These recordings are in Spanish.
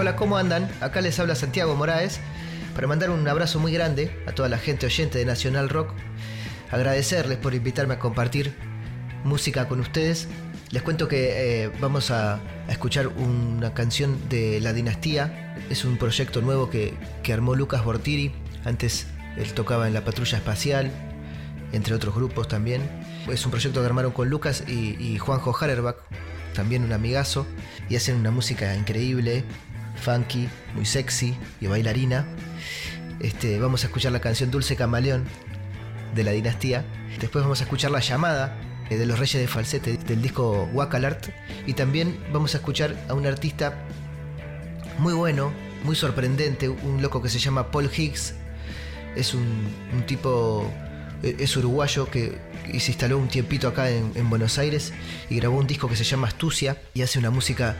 Hola, ¿cómo andan? Acá les habla Santiago Moraes para mandar un abrazo muy grande a toda la gente oyente de Nacional Rock, agradecerles por invitarme a compartir música con ustedes. Les cuento que eh, vamos a, escuchar una canción de La Dinastía, es un proyecto nuevo que, armó Lucas Bortiri, antes él tocaba en la Patrulla Espacial, entre otros grupos también. Es un proyecto que armaron con Lucas y, y Juanjo Harerbach, también un amigazo, y hacen una música increíble, funky, muy sexy y bailarina. Este, vamos a escuchar la canción Dulce Camaleón de la dinastía. Después vamos a escuchar La Llamada eh, de los Reyes de Falsete del disco Wakalart. Y también vamos a escuchar a un artista muy bueno, muy sorprendente, un loco que se llama Paul Higgs. Es un, tipo, eh, es uruguayo que se instaló un tiempito acá en, en Buenos Aires y grabó un disco que se llama Astucia y hace una música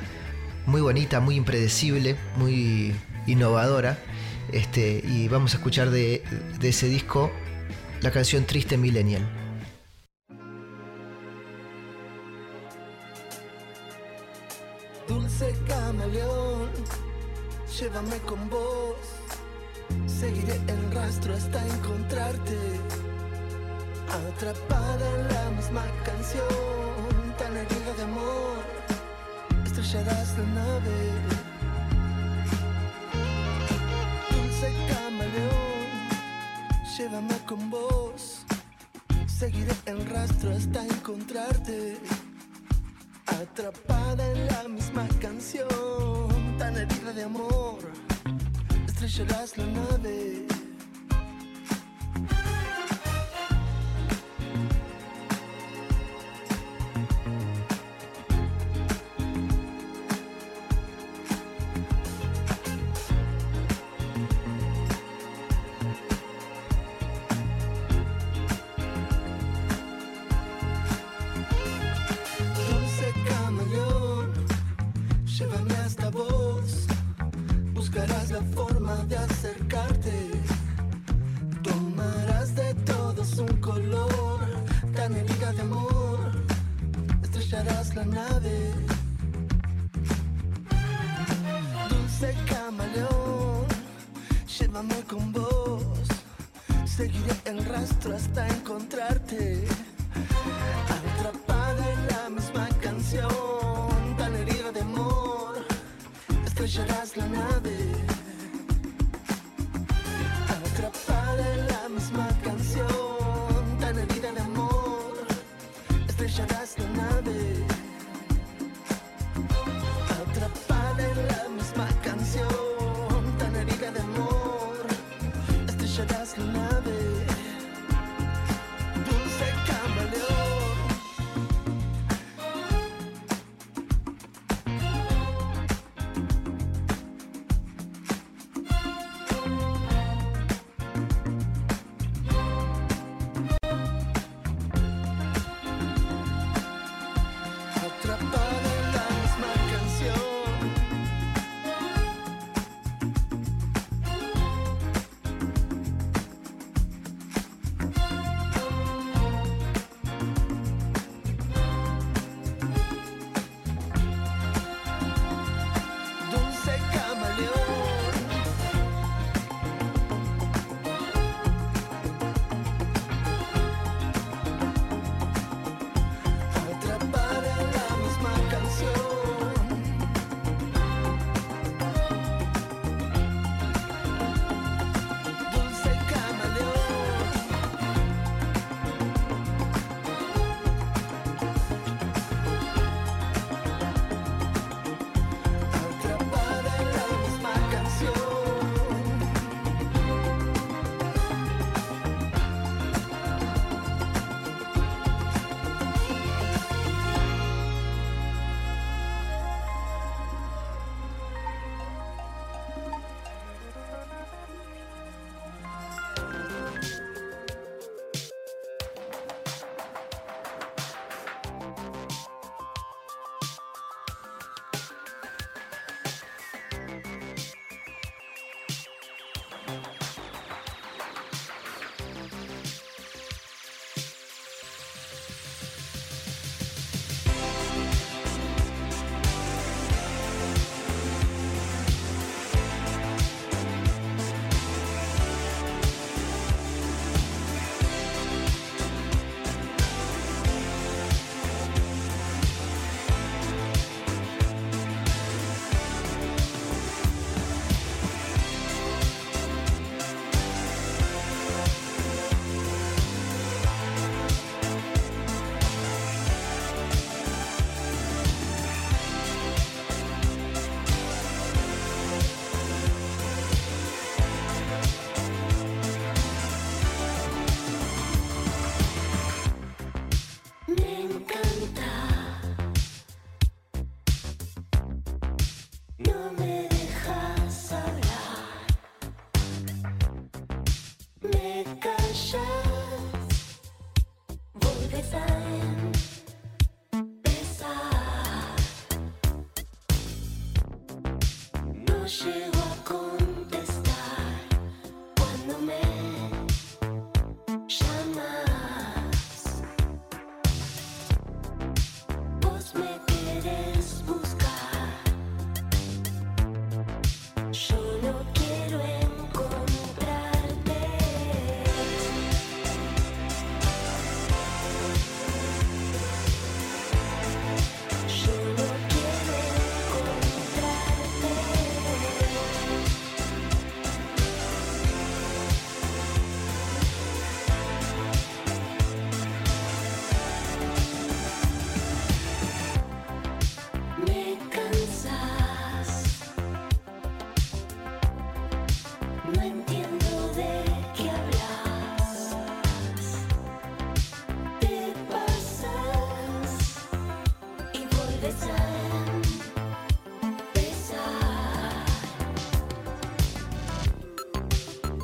muy bonita, muy impredecible, muy innovadora. Este, y vamos a escuchar de, de ese disco la canción Triste Millennial. Dulce camaleón, llévame con vos. Seguiré el rastro hasta encontrarte. Atrapada en la misma canción, estrellarás la nave. Dulce camaleón, llévame con vos. Seguiré el rastro hasta encontrarte. Atrapada en la misma canción, tan herida de amor, estrellarás la nave.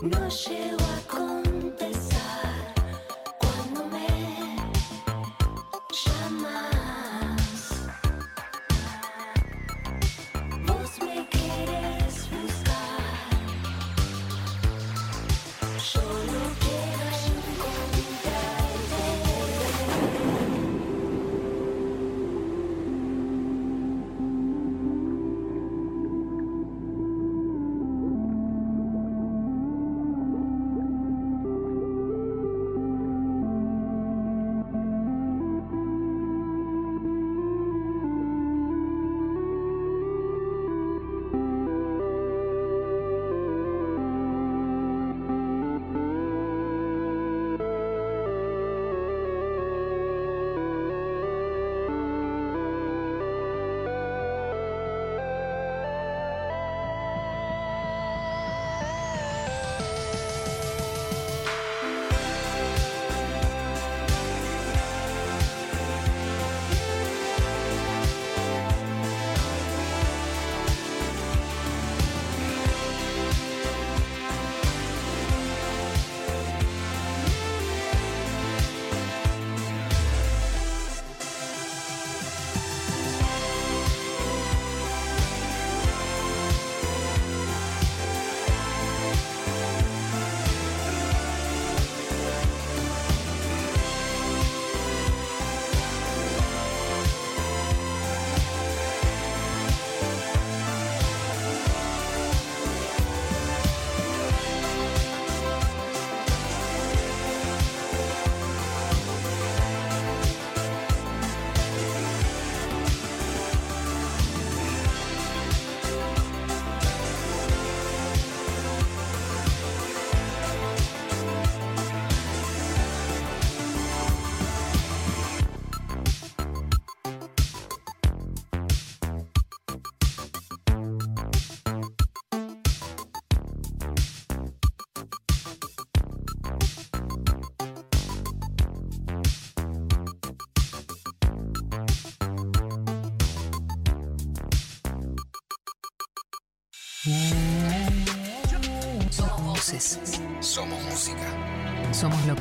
no shit.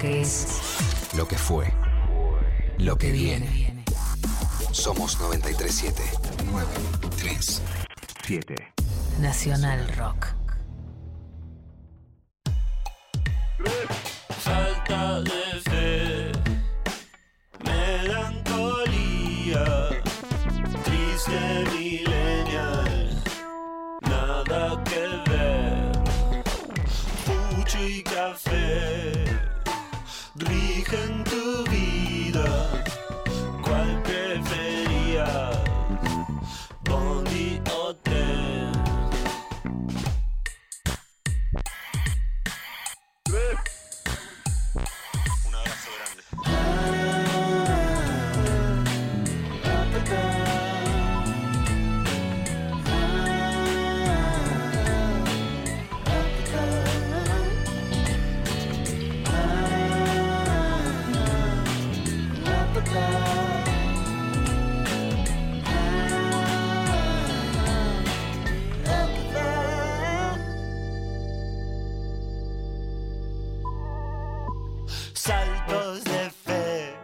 que es, lo que fue, lo que viene. Somos 937 937 Nacional Rock. saltos de fe.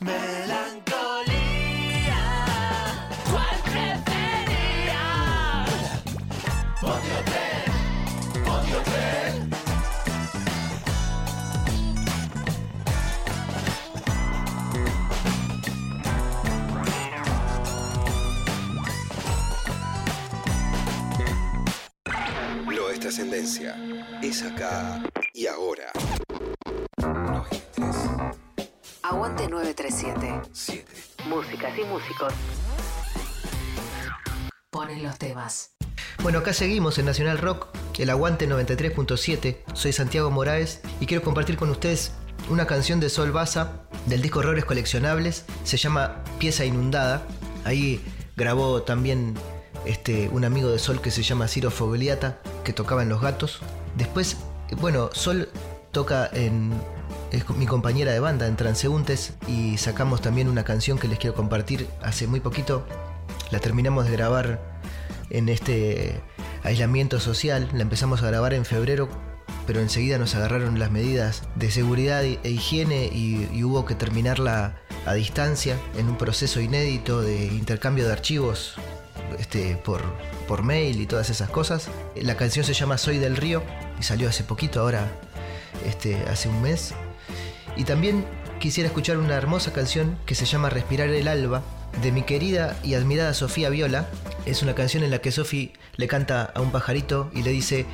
Melancolía, ¿cuál preferían? Podio 3, podio 3. Trascendencia es acá. 1037. 7. Músicas y músicos. Ponen los temas. Bueno, acá seguimos en Nacional Rock, el aguante 93.7. Soy Santiago Moraes y quiero compartir con ustedes una canción de Sol Baza del disco Horrores Coleccionables. Se llama Pieza Inundada. Ahí grabó también este, un amigo de Sol que se llama Ciro Fogliata, que tocaba en Los Gatos. Después, bueno, Sol toca en es mi compañera de banda en Transeúntes y sacamos también una canción que les quiero compartir hace muy poquito. La terminamos de grabar en este aislamiento social. La empezamos a grabar en febrero, pero enseguida nos agarraron las medidas de seguridad e higiene y, hubo que terminarla a distancia en un proceso inédito de intercambio de archivos este, por, por mail y todas esas cosas. La canción se llama Soy del Río y salió hace poquito, ahora este, hace un mes. Y también quisiera escuchar una hermosa canción que se llama Respirar el Alba de mi querida y admirada Sofía Viola. Es una canción en la que Sofía le canta a un pajarito y le dice,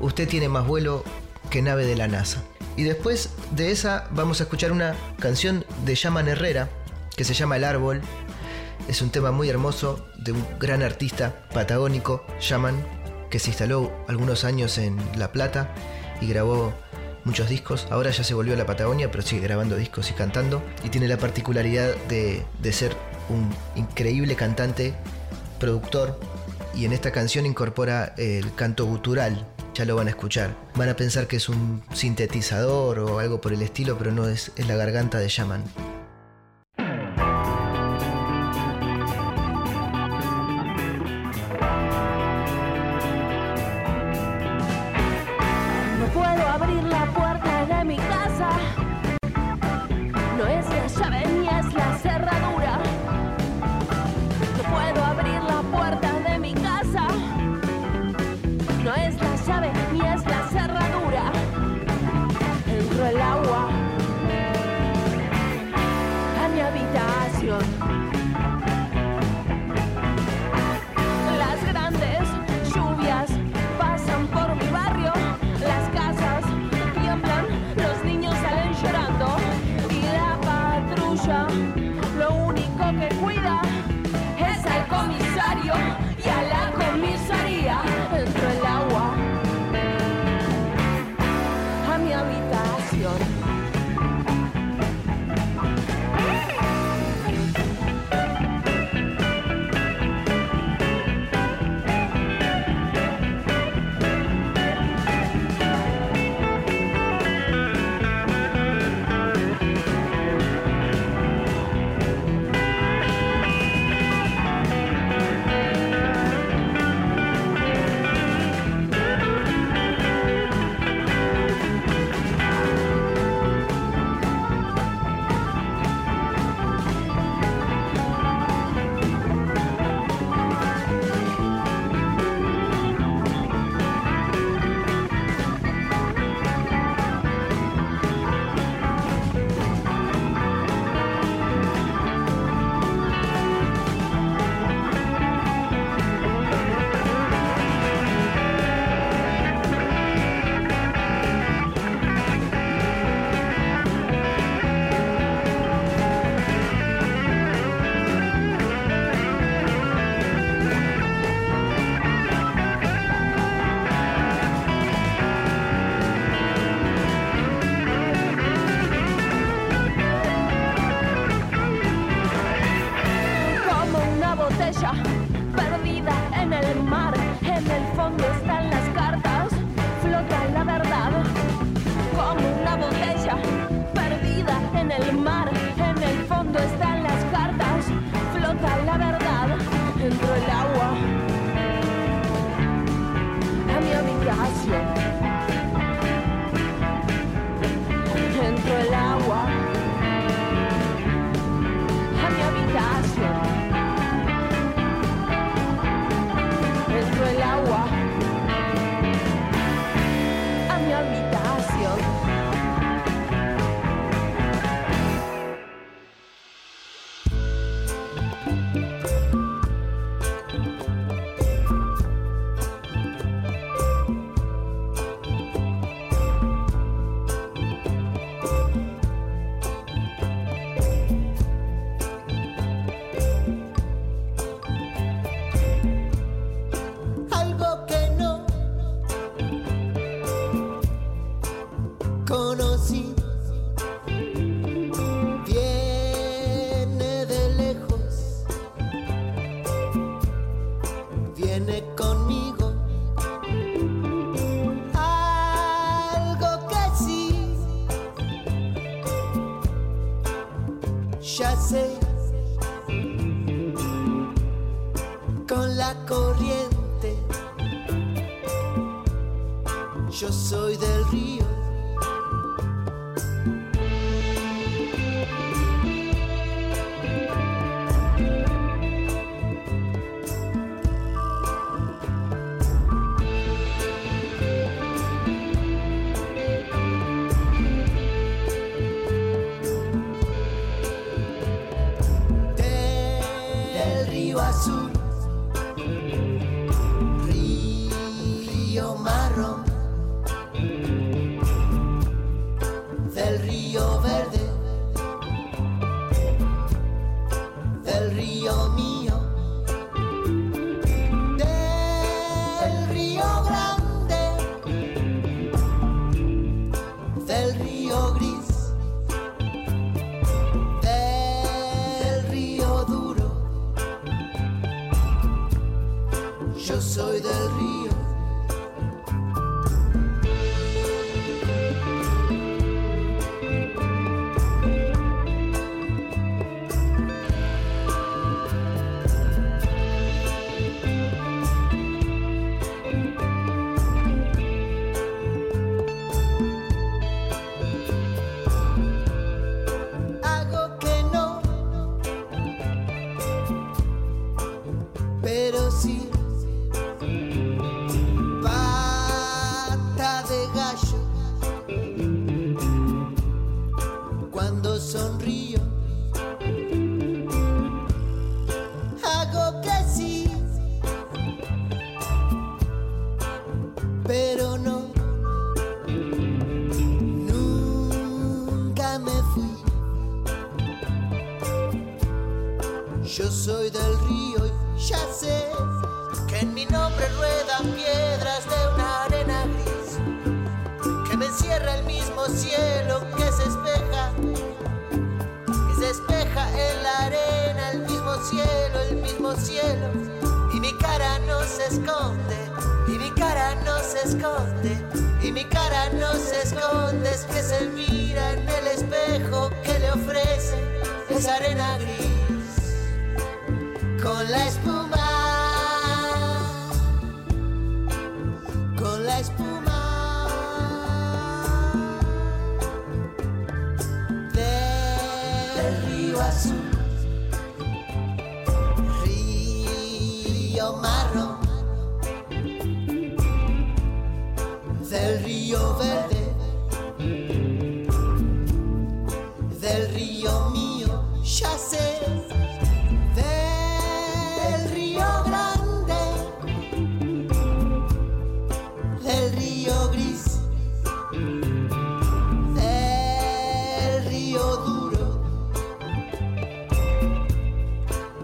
usted tiene más vuelo que nave de la NASA. Y después de esa vamos a escuchar una canción de Yaman Herrera que se llama El Árbol. Es un tema muy hermoso de un gran artista patagónico, Yaman, que se instaló algunos años en La Plata y grabó muchos discos. Ahora ya se volvió a la Patagonia, pero sigue grabando discos y cantando. Y tiene la particularidad de, de ser un increíble cantante, productor. Y en esta canción incorpora el canto gutural. Ya lo van a escuchar. Van a pensar que es un sintetizador o algo por el estilo, pero no es, es la garganta de Yaman.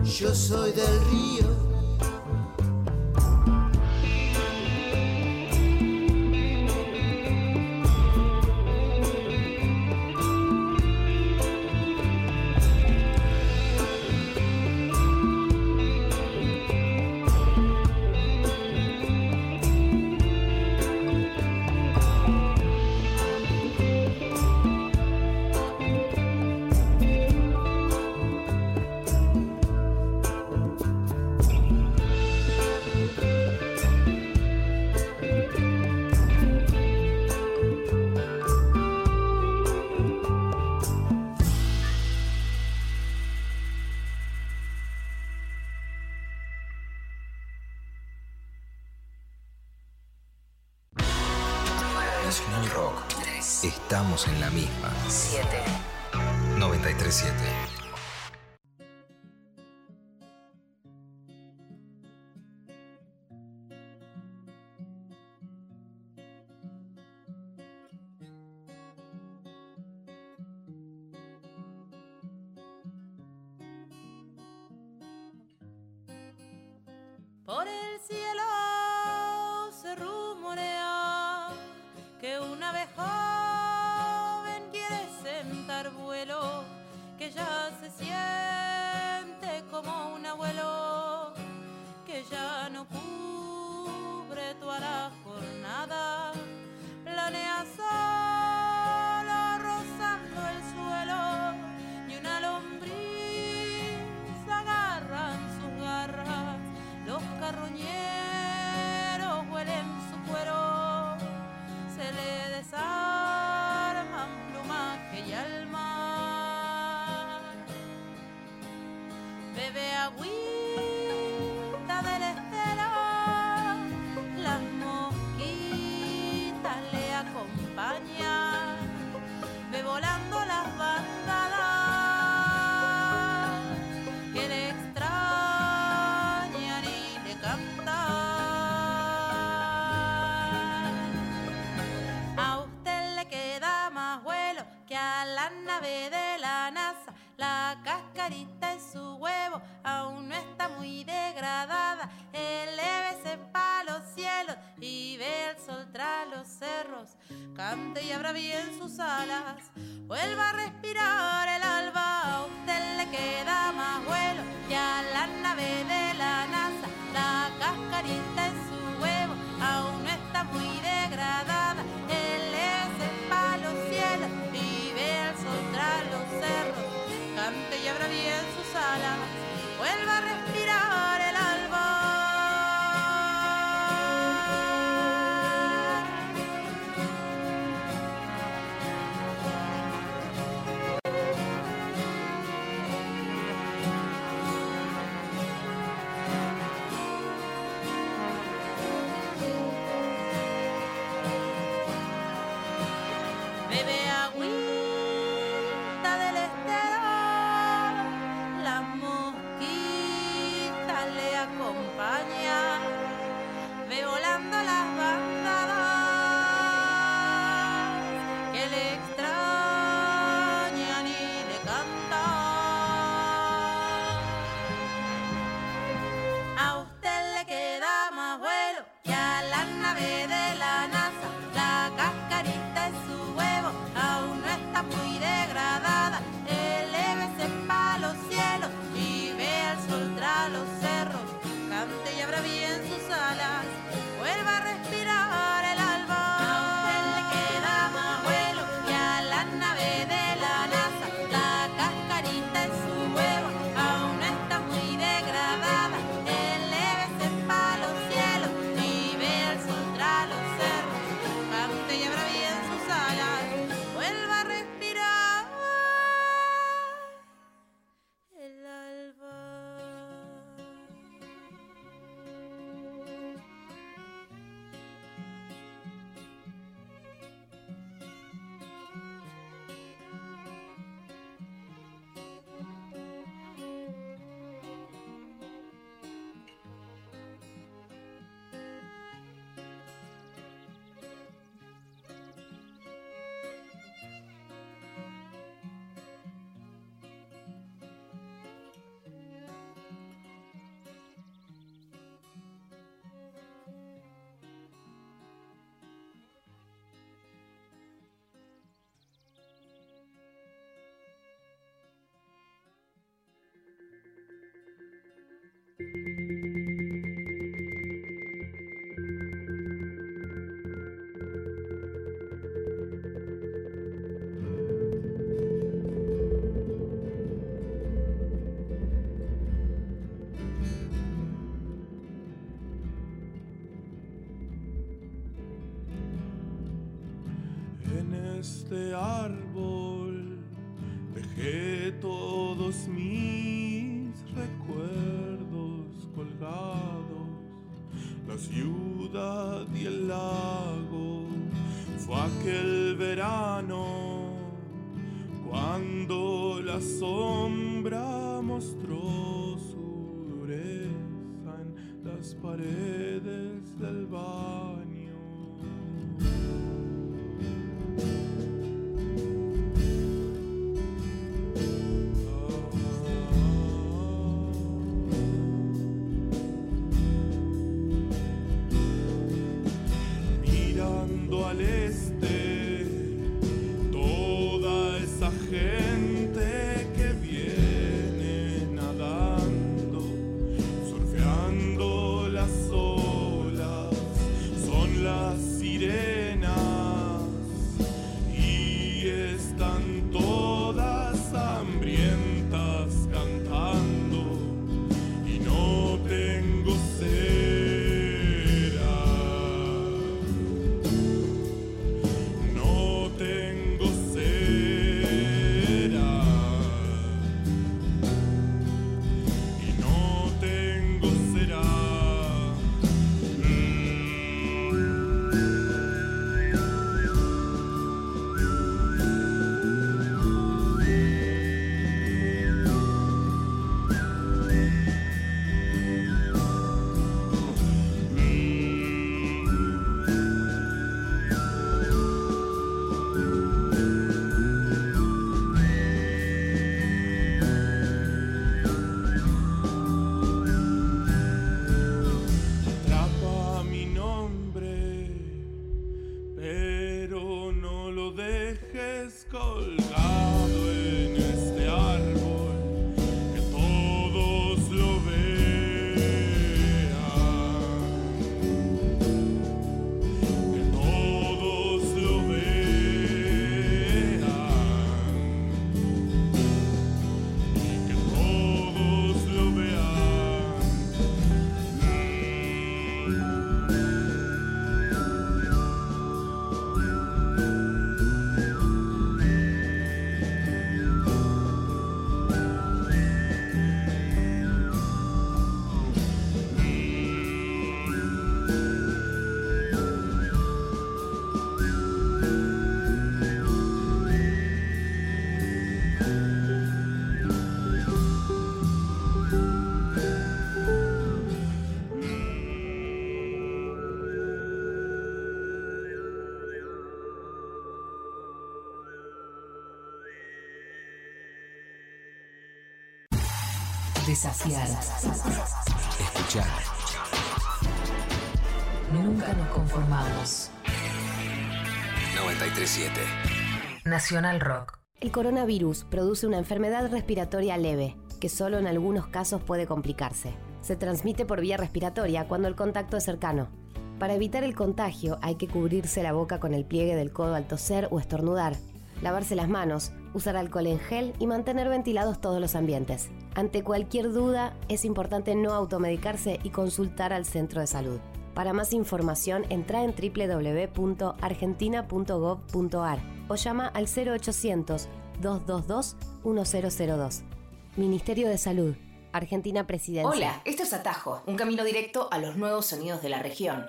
Yo soy del río. Cante y abra bien sus alas. Vuelva a respirar el alba. A usted le queda más vuelo que a la nave de la NASA. La cascarita en su huevo aún no está muy degradada. Elévese pa' los cielos y ve el sol tras los cerros. Cante y abra bien sus alas. Vuelva a respirar el este árbol dejé todos mis recuerdos colgados. La ciudad y el lago fue aquel verano cuando la sombra mostró su dureza en las paredes del baño. Desafiar. Escuchar. Nunca nos conformamos. 937. Nacional Rock. El coronavirus produce una enfermedad respiratoria leve, que solo en algunos casos puede complicarse. Se transmite por vía respiratoria cuando el contacto es cercano. Para evitar el contagio hay que cubrirse la boca con el pliegue del codo al toser o estornudar, lavarse las manos, usar alcohol en gel y mantener ventilados todos los ambientes. Ante cualquier duda, es importante no automedicarse y consultar al centro de salud. Para más información, entra en www.argentina.gov.ar o llama al 0800-222-1002. Ministerio de Salud, Argentina Presidencia. Hola, esto es Atajo, un camino directo a los nuevos sonidos de la región.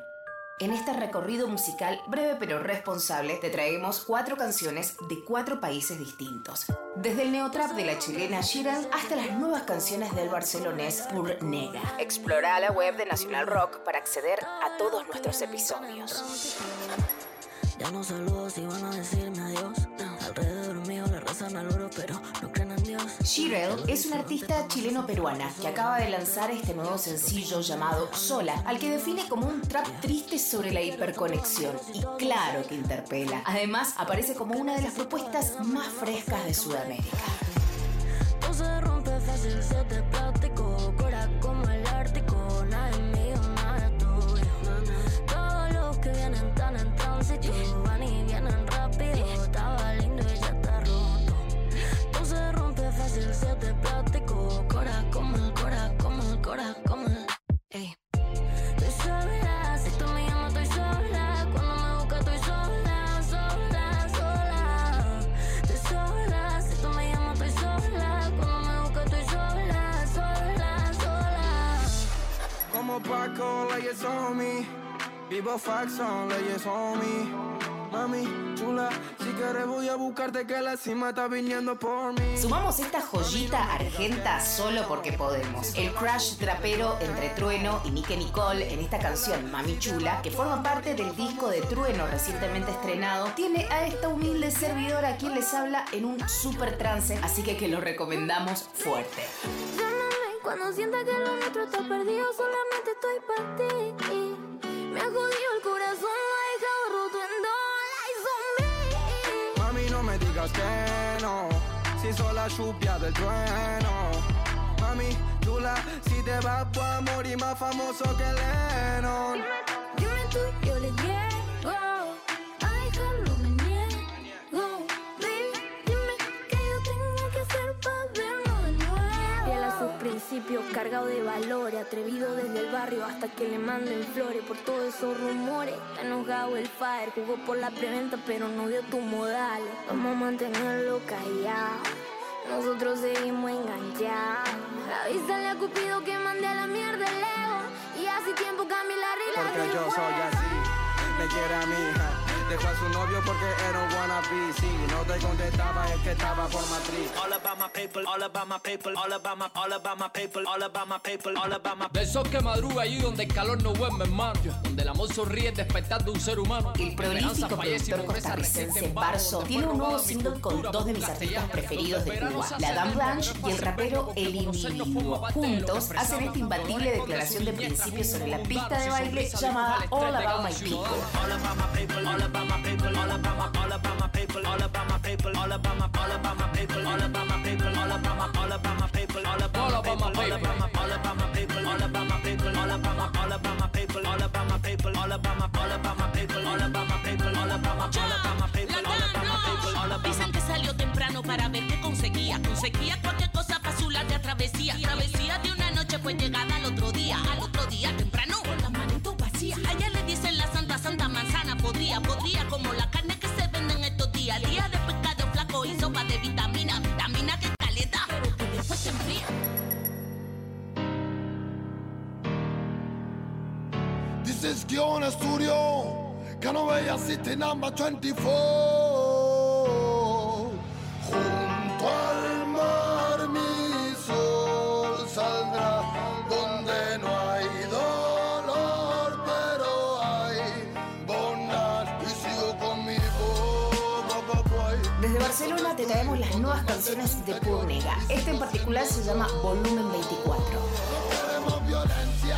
En este recorrido musical breve pero responsable te traemos cuatro canciones de cuatro países distintos. Desde el neotrap de la chilena Shiral hasta las nuevas canciones del barcelonés Pur Nega. Explora la web de Nacional Rock para acceder a todos nuestros episodios. Ya no saludo si van a decirme adiós. Alrededor mío oro, pero Shirel es una artista chileno-peruana que acaba de lanzar este nuevo sencillo llamado Sola, al que define como un trap triste sobre la hiperconexión. Y claro que interpela. Además, aparece como una de las propuestas más frescas de Sudamérica. Como Paco, leyes on me. Vivo Faxon, leyes on me. Mami, chula, si quieres voy a buscarte que la cima está viniendo por mí. Sumamos esta joyita argenta solo porque podemos. El crash trapero entre Trueno y Nique Nicole en esta canción Mami Chula, que forma parte del disco de Trueno recientemente estrenado, tiene a esta humilde servidora a quien les habla en un super trance, así que que lo recomendamos fuerte. Cuando sienta que lo nuestro está perdido. Solamente estoy para ti. Me ha jodido el corazón, lo ha dejado roto en dólares. Mami, no me digas que no. Si soy la lluvia del trueno. Mami, chula, si te vas, puedo morir más famoso que Lennon. Cargado de valores, atrevido desde el barrio hasta que le manden flores por todos esos rumores. Está enojado el fire, jugó por la preventa, pero no dio tus modales. Vamos a mantenerlo callado. Nosotros seguimos enganchados. Avísale a Cupido que mande a la mierda el ego. Y hace tiempo cambié la regla. Porque yo soy así, le quiere a mi hija. Dejó a su novio porque era un wannabe. Si no te contestaba, es que estaba por matriz. All about my people, all about my people, all about my, all about my people, all about my people, all about my De esos que madruga allí donde el calor no duerme, hermano. Donde el amor sonríe despertando un ser humano. El prolífico productor costarricense Barso tiene un nuevo single con dos de mis artistas preferidos de Cuba, la Dame Blanche y el rapero El Individuo. Juntos hacen esta imbatible declaración de principios sobre la pista de baile llamada All About My People. About my all about my all about my, all about my all about my all about my, all about my all about my all about my, all about my all about my all about my, all about my all about my all about my, all about my all about my all about my, all about my all about my all about my, all about my all about my que salió temprano para ver qué conseguía. Conseguía cualquier cosa para su de travesía. Travesía de una noche fue llegada de pescado flaco y sopa de vitamina. Vitamina que pero que después se enfría. This is Kiona Studio. Canovella City number 24. Traemos las nuevas canciones de Purnega. Este en particular se llama Volumen 24. queremos violencia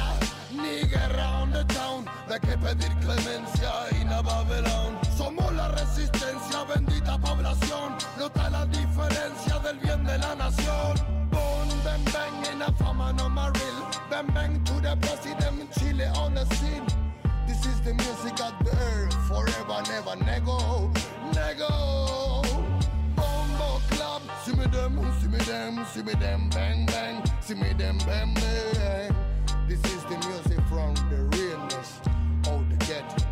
ni guerra on the town. De que pedir clemencia y na Babylon. Somos la resistencia, bendita población. Nota la diferencia del bien de la nación. Born bang bang in a fama no maril. Bang bang to the president, Chile on the scene. This is the music of the earth, forever, never nego, nego. Me them, see me them, see me them, bang bang, see me them, bang bang. This is the music from the realness of the ghetto.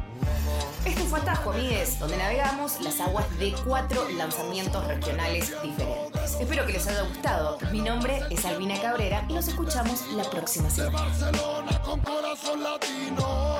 Este fue Atajo, amigues, donde navegamos las aguas de cuatro lanzamientos regionales diferentes. Espero que les haya gustado. Mi nombre es Albina Cabrera y nos escuchamos la próxima semana. Barcelona con corazón latino.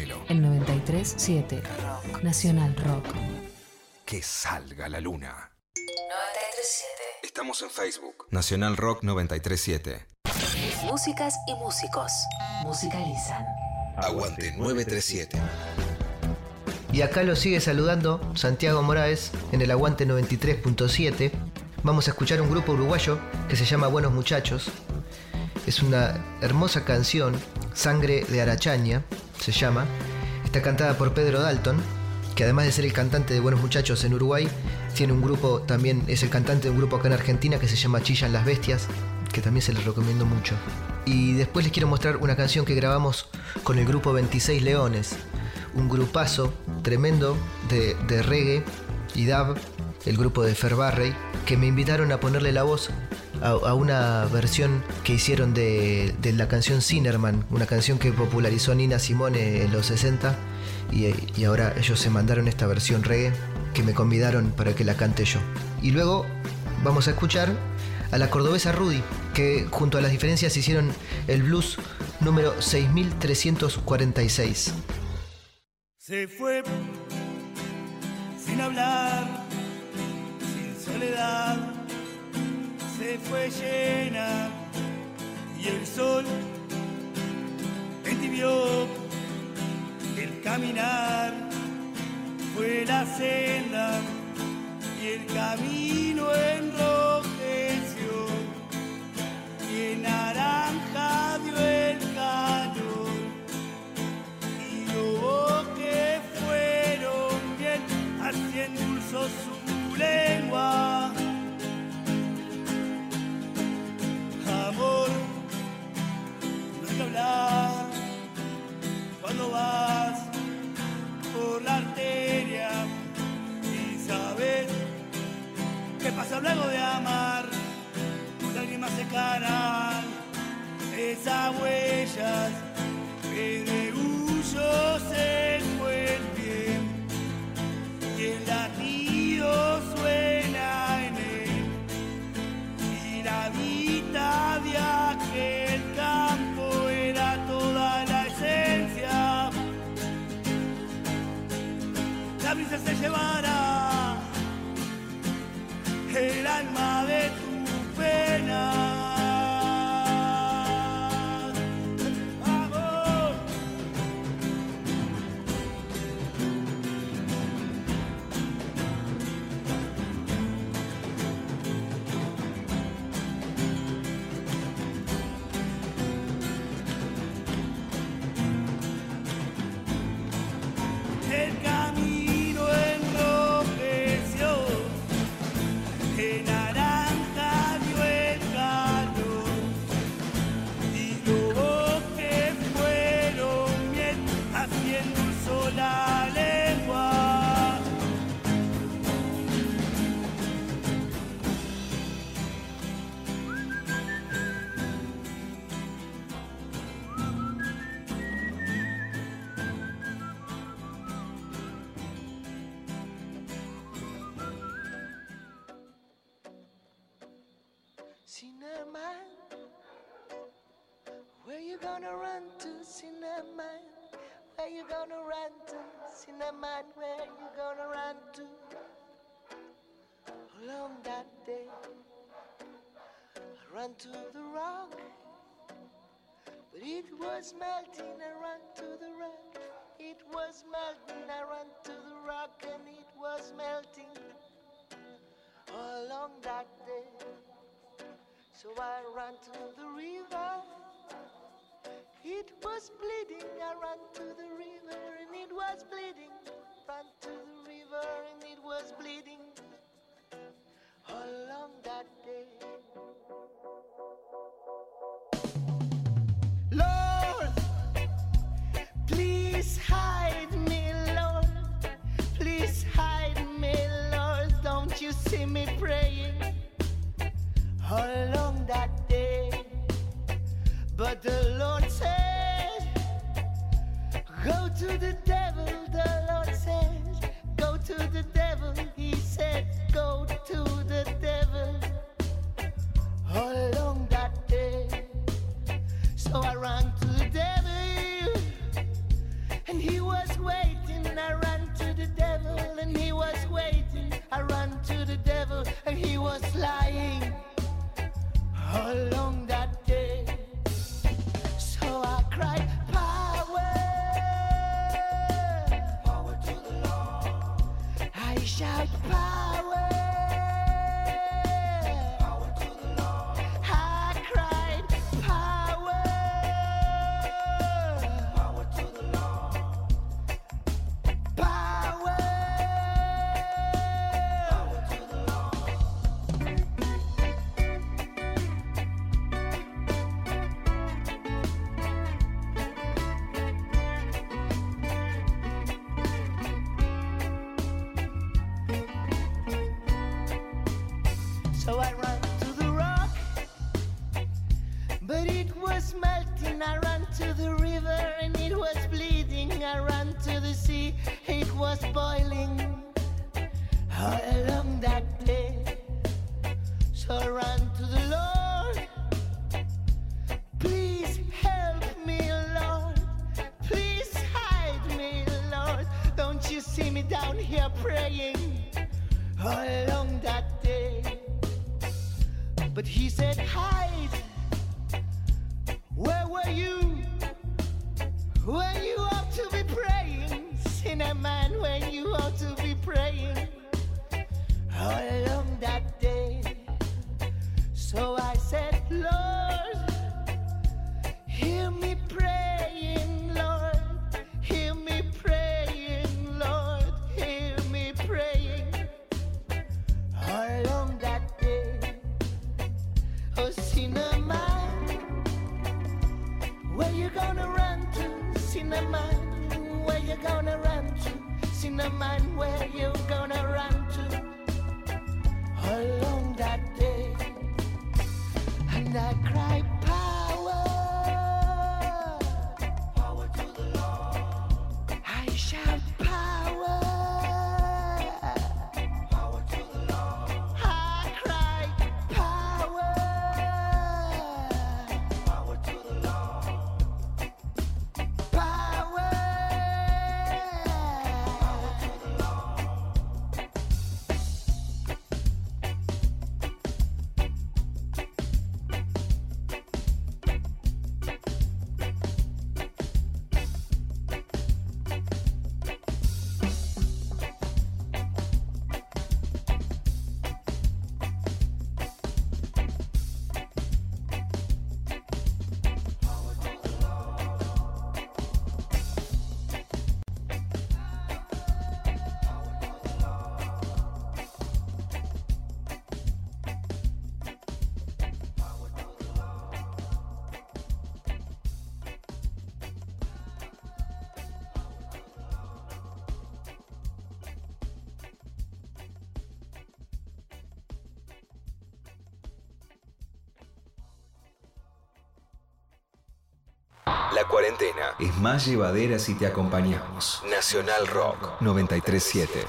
En 93.7 Rock. Nacional Rock. Que salga la luna. 93.7. Estamos en Facebook. Nacional Rock 937. Músicas y músicos musicalizan. Aguante 937. Y acá lo sigue saludando Santiago Moraes en el Aguante 93.7. Vamos a escuchar un grupo uruguayo que se llama Buenos Muchachos. Es una hermosa canción, Sangre de Arachaña, se llama. Está cantada por Pedro Dalton, que además de ser el cantante de Buenos Muchachos en Uruguay, tiene un grupo, también es el cantante de un grupo acá en Argentina que se llama Chillan las Bestias, que también se les recomiendo mucho. Y después les quiero mostrar una canción que grabamos con el grupo 26 Leones, un grupazo tremendo de, de reggae y dub, el grupo de Fer Barrey, que me invitaron a ponerle la voz a, una versión que hicieron de, de la canción Cinnamon, una canción que popularizó Nina Simone en los 60 y, y ahora ellos se mandaron esta versión reggae que me convidaron para que la cante yo. Y luego vamos a escuchar a la cordobesa Rudy, que junto a las diferencias hicieron el blues número 6346. Se fue sin hablar, soledad, se fue llena y el sol entibió el caminar, fue la senda y el camino enrojeció y en naranja dio el calor. Y hubo que fueron bien haciendo su luego de amar. Lágrimas secarán esas huellas que de huyo se bien y el latido suena en él y la vida de aquel campo era toda la esencia la brisa se llevará Cinnamon, where you gonna run to, Cinnamon? Where you gonna run to, Cinnamon? Where you gonna run to? Along that day, I ran to the rock, but it was melting. I ran to the rock, it was melting. I ran to the rock, and it was melting. Along that day. So I ran to the river. It was bleeding. I ran to the river and it was bleeding. Ran to the river and it was bleeding. All along that day. Lord, please hide me, Lord. Please hide me, Lord. Don't you see me praying? Along that day. But the Lord said, Go to the devil. The Lord said, Go to the devil. He said, Go to the devil. Along that day. So I ran to the devil. And he was waiting. I ran to the devil. And he was waiting. I ran to the devil. And he was lying how long La cuarentena es más llevadera si te acompañamos. Nacional Rock 937.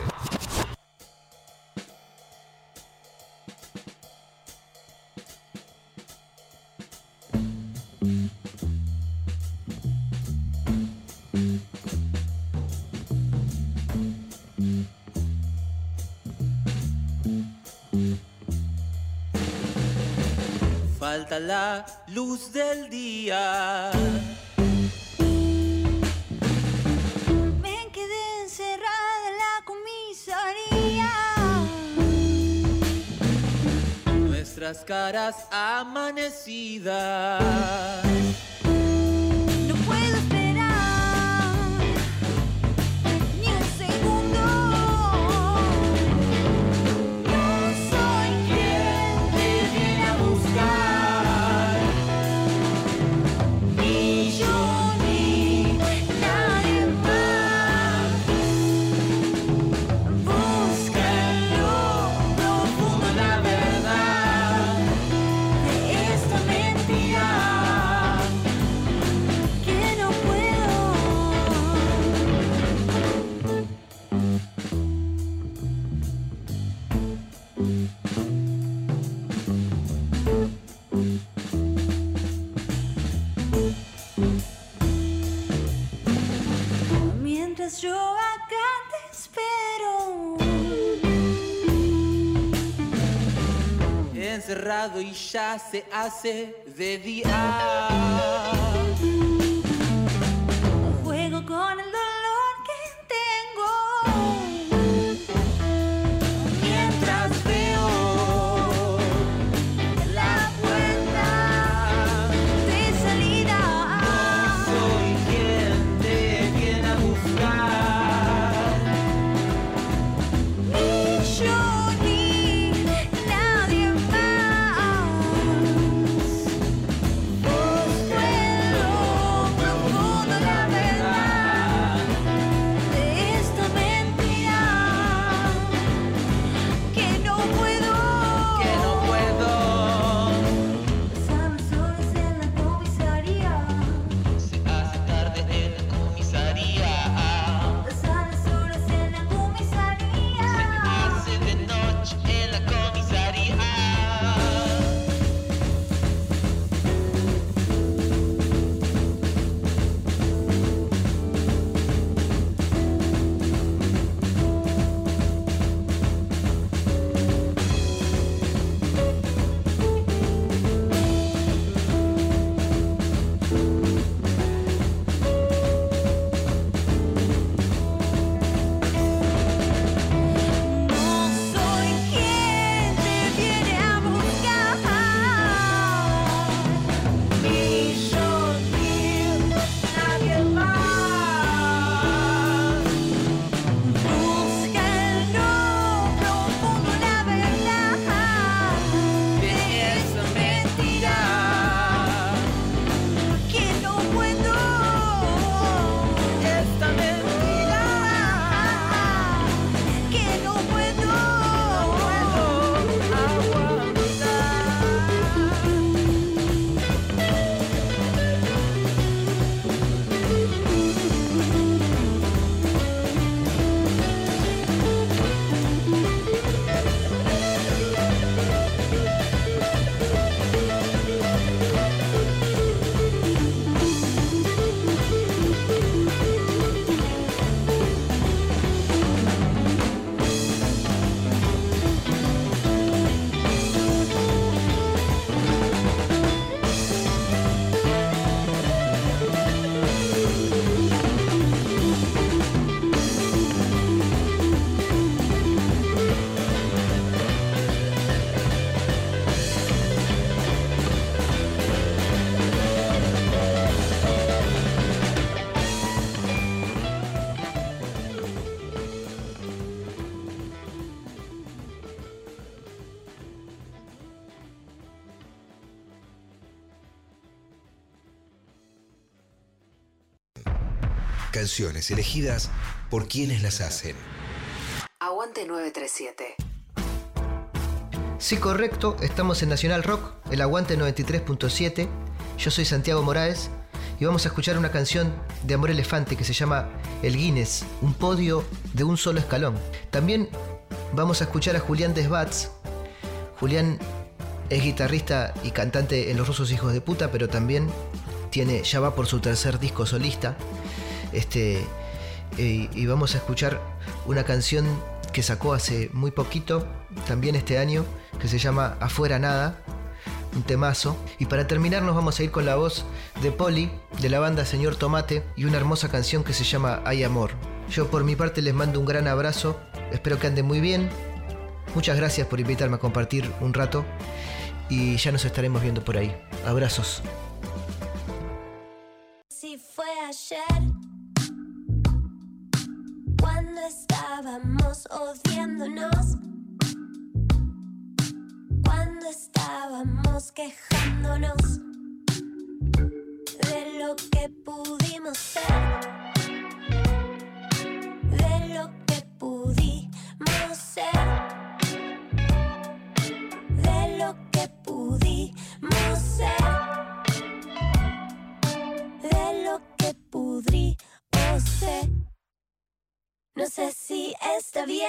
Falta la luz del día. las caras amanecidas. אישה, שאה זה דעה. canciones elegidas por quienes las hacen. Aguante 937. Sí, correcto, estamos en Nacional Rock, el Aguante 93.7. Yo soy Santiago Moraes y vamos a escuchar una canción de Amor Elefante que se llama El Guinness, un podio de un solo escalón. También vamos a escuchar a Julián Desbats. Julián es guitarrista y cantante en Los Rusos Hijos de Puta, pero también tiene, ya va por su tercer disco solista. Este, eh, y, vamos a escuchar una canción que sacó hace muy poquito, también este año, que se llama Afuera Nada, un temazo. Y para terminar nos vamos a ir con la voz de Poli, de la banda Señor Tomate, y una hermosa canción que se llama Hay Amor. Yo por mi parte les mando un gran abrazo, espero que anden muy bien. Muchas gracias por invitarme a compartir un rato y ya nos estaremos viendo por ahí. Abrazos. Si fue ayer cuando estábamos odiándonos, cuando estábamos quejándonos de lo que pudimos ser, de lo que pudimos ser, de lo que pudimos ser No sé si está bien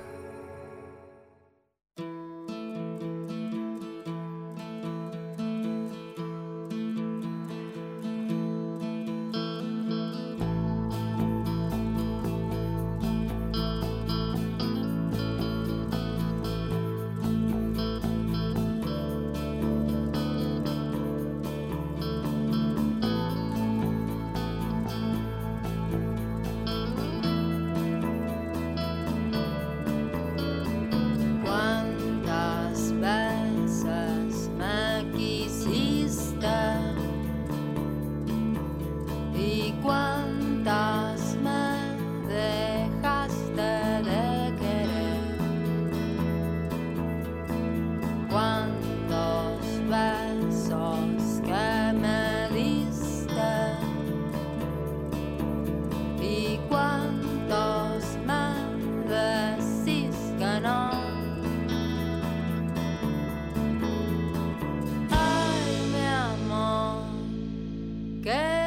¿Qué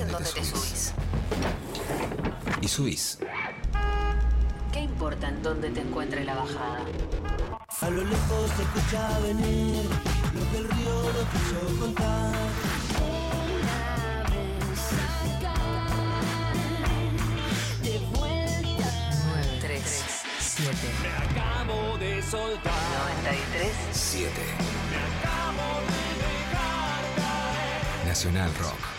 ¿Sabes en dónde te subís? Y subís. ¿Qué importa en dónde te encuentre la bajada? A lo lejos se escucha venir lo que el río no quiso contar. De vuelta. 9, 3, 7. Me acabo de soltar. 93. 7. Me acabo de dejar caer. Nacional Rock.